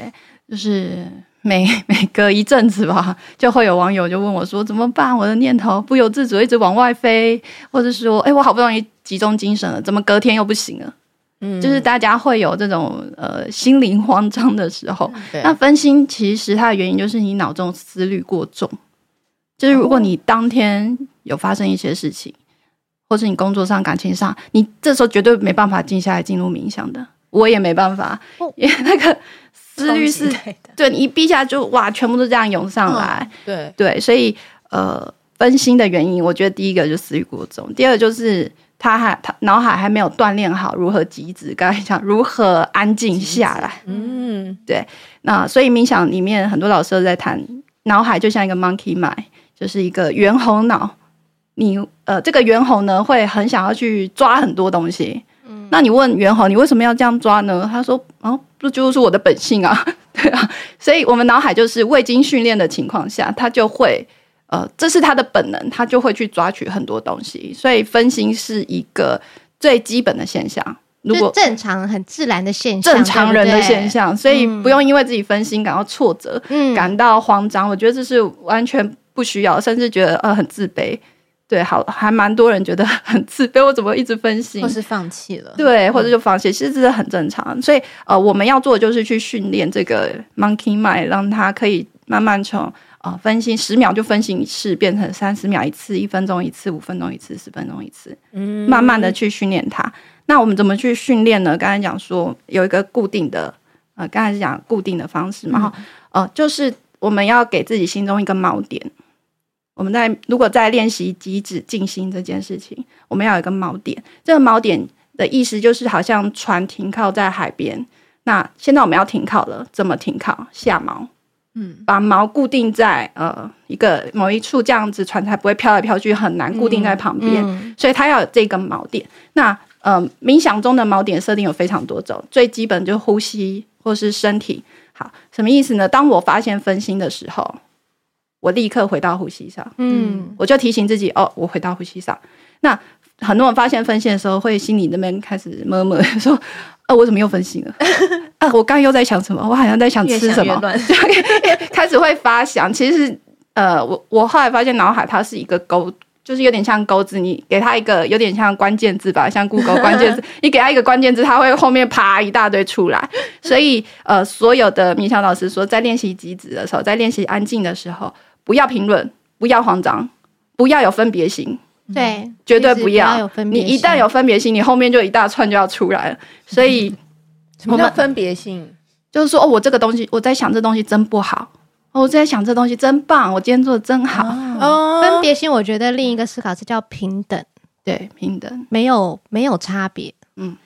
就是每 每隔一阵子吧，就会有网友就问我说：“怎么办？我的念头不由自主一直往外飞，或者说，哎，我好不容易集中精神了，怎么隔天又不行了？”嗯，就是大家会有这种呃心灵慌张的时候，对那分心其实它的原因就是你脑中思虑过重。就是如果你当天有发生一些事情，或是你工作上、感情上，你这时候绝对没办法静下来进入冥想的，我也没办法，因为那个思律是，对你一闭下就哇，全部都这样涌上来，
对
对，所以呃分心的原因，我觉得第一个就思虑过重，第二个就是。他还他脑海还没有锻炼好如何极致，刚才讲如何安静下来。嗯，对。那所以冥想里面很多老师都在谈，脑海就像一个 monkey mind，就是一个猿猴脑。你呃，这个猿猴呢会很想要去抓很多东西。嗯，那你问猿猴，你为什么要这样抓呢？他说：哦，这就是我的本性啊，对啊。所以我们脑海就是未经训练的情况下，他就会。呃，这是他的本能，他就会去抓取很多东西，所以分心是一个最基本的现象。如果
正常、很自然的现象，
正常人的现象，所以不用因为自己分心感到挫折、嗯、感到慌张。我觉得这是完全不需要，甚至觉得呃很自卑。对，好，还蛮多人觉得很自卑，我怎么一直分心，
或是放弃了，
对，或者就放弃，其实这是很正常。所以呃，我们要做的就是去训练这个 monkey mind，让它可以慢慢从。啊，分心十秒就分心一次，变成三十秒一次，一分钟一次，五分钟一次，十分钟一次，嗯，慢慢的去训练它。那我们怎么去训练呢？刚才讲说有一个固定的，呃，刚才是讲固定的方式嘛，哈、嗯，呃，就是我们要给自己心中一个锚点。我们在如果在练习极止静心这件事情，我们要有一个锚点。这个锚点的意思就是好像船停靠在海边，那现在我们要停靠了，怎么停靠？下锚。嗯，把锚固定在呃一个某一处，这样子船才不会飘来飘去，很难固定在旁边。嗯嗯、所以它要有这个锚点。那呃，冥想中的锚点设定有非常多种，最基本就是呼吸或是身体。好，什么意思呢？当我发现分心的时候，我立刻回到呼吸上。嗯，我就提醒自己哦，我回到呼吸上。那很多人发现分心的时候，会心里那边开始 murmur 说。呃，我怎么又分心了？啊，我刚刚又在想什么？我好像在想吃什么，开始会发想。其实，呃，我我后来发现脑海它是一个钩，就是有点像钩子。你给它一个有点像关键字吧，像 Google 关键字，你给它一个关键字，它会后面啪一大堆出来。所以，呃，所有的冥想老师说，在练习极止的时候，在练习安静的时候，不要评论，不要慌张，不要有分别心。
对，
绝对不要。有分别，你一旦有分别心，你后面就一大串就要出来了。所以，
什么叫分别心？
就是说，哦，我这个东西，我在想这东西真不好。哦，我在想这东西真棒，我今天做的真好。
哦，分别心，我觉得另一个思考是叫平等。
对，平等，
没有没有差别。嗯，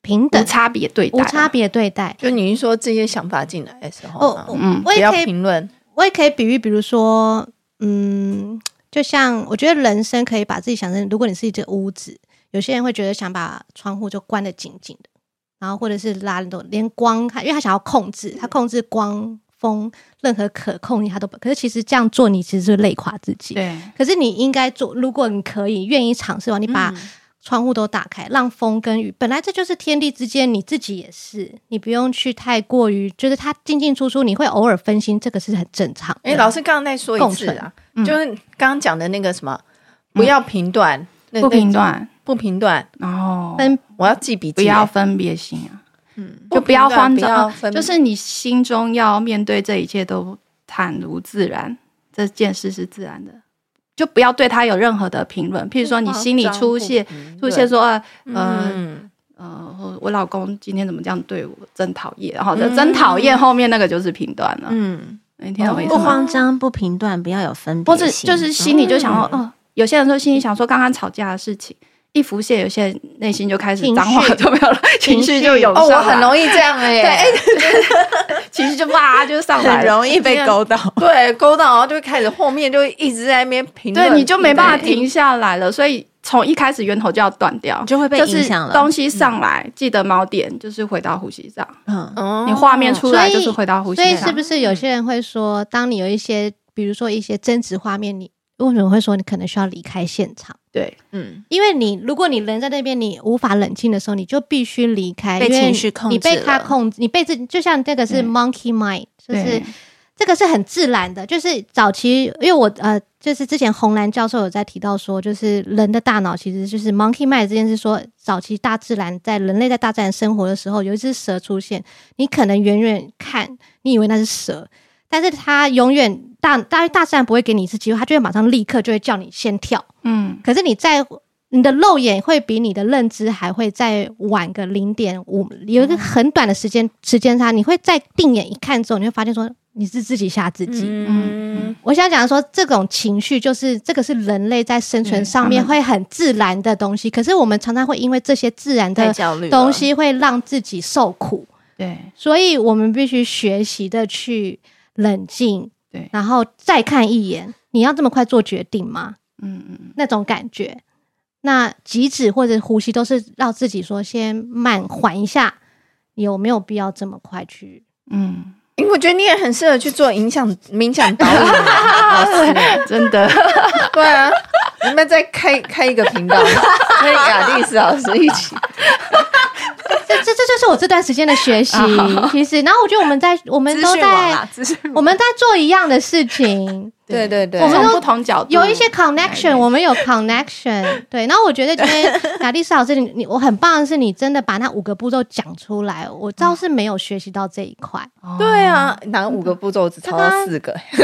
平等，
无差别对待，
无差别对待。
就你说这些想法进来的时候，哦，
嗯，我也可以评论，我也可以比喻，比如说，嗯。就像我觉得人生可以把自己想成，如果你是一间屋子，有些人会觉得想把窗户就关得紧紧的，然后或者是拉那种连光，因为他想要控制，他控制光风，任何可控他都不。可是其实这样做，你其实是累垮自己。对。可是你应该做，如果你可以愿意尝试的话，你把。嗯窗户都打开，让风跟雨，本来这就是天地之间，你自己也是，你不用去太过于，就是它进进出出，你会偶尔分心，这个是很正常。哎、
欸，老师刚刚再说一次啊，嗯、就是刚刚讲的那个什么，不要评断，
嗯、不评断，
不评断，
然后
分，我要记笔记，
不要分别心啊，嗯，就不要慌张，就是你心中要面对这一切都坦如自然，这件事是自然的。就不要对他有任何的评论，譬如说你心里出现出现说，呃，嗯、呃，我老公今天怎么这样对我，真讨厌，然后真讨厌，后面那个就是评断了。嗯，你听我意思吗？
不慌张，不评断，不要有分别，
不是就是心里就想说，哦、嗯。呃，有些人说心里想说刚刚吵架的事情。一浮现，有些人内心就开始脏话就没有了，情绪就涌上。
哦，我很容易这样 哎、欸，
对，情绪就哇就上来，
很容易被勾到。对，勾到，然后就会开始后面就一直在那边评论，
对，你就没办法停下来了。所以从一开始源头就要断掉，
就会被影响了。
东西上来，嗯、记得锚点就是回到呼吸上。嗯，你画面出来就是回到呼吸上。
所以是不是有些人会说，当你有一些，比如说一些争执画面，你为什么会说你可能需要离开现场？
对，嗯，
因为你如果你人在那边，你无法冷静的时候，你就必须离开，
被情绪控制，
你被他控制，你被这就像这个是 monkey mind，就是这个是很自然的。就是早期，因为我呃，就是之前红蓝教授有在提到说，就是人的大脑其实就是 monkey mind 这件事。说早期大自然在人类在大自然生活的时候，有一只蛇出现，你可能远远看，你以为那是蛇，但是它永远。大大大自然不会给你一次机会，他就会马上立刻就会叫你先跳。嗯，可是你在你的肉眼会比你的认知还会再晚个零点五，有一个很短的时间时间差。你会再定眼一看之后，你会发现说你是自己吓自己。嗯，我想讲说这种情绪就是这个是人类在生存上面会很自然的东西，可是我们常常会因为这些自然的东西会让自己受苦。对，所以我们必须学习的去冷静。对，然后再看一眼，你要这么快做决定吗？嗯嗯，那种感觉，那极止或者呼吸都是让自己说先慢缓一下，有没有必要这么快去？嗯，
因为我觉得你也很适合去做冥想冥想导演，老师真的，对啊，你们再开开一个频道，跟雅丽斯老师一起。
这这这就是我这段时间的学习，其实，然后我觉得我们在我们都在我们在做一样的事情，
对对对，
我们从不同角度
有一些 connection，我们有 connection。对，然后我觉得今天雅丽斯老师，你你我很棒的是，你真的把那五个步骤讲出来，我倒是没有学习到这一块。
对啊，哪五个步骤只抄了四个？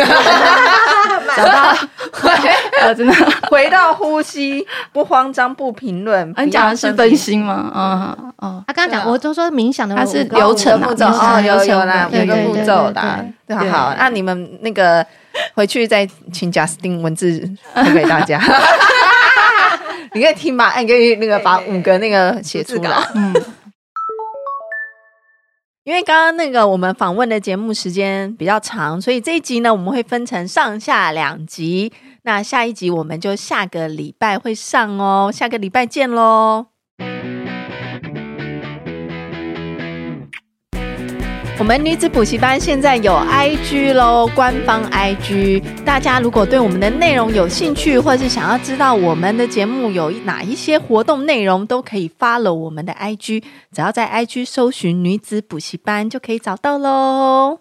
找到，真的
回到呼吸，不慌张，不评论。
你讲的是分心吗？嗯哦，
他刚刚讲，我都说冥想的，
它是流程
步骤哦，有有啦，五个步骤啦。好，那你们那个。回去再请贾斯汀文字读给大家，你可以听吧，你可以那个把五个那个写出来。嗯，因为刚刚那个我们访问的节目时间比较长，所以这一集呢，我们会分成上下两集。那下一集我们就下个礼拜会上哦，下个礼拜见喽。我们女子补习班现在有 IG 喽，官方 IG。大家如果对我们的内容有兴趣，或是想要知道我们的节目有哪一些活动内容，都可以发了我们的 IG。只要在 IG 搜寻女子补习班，就可以找到喽。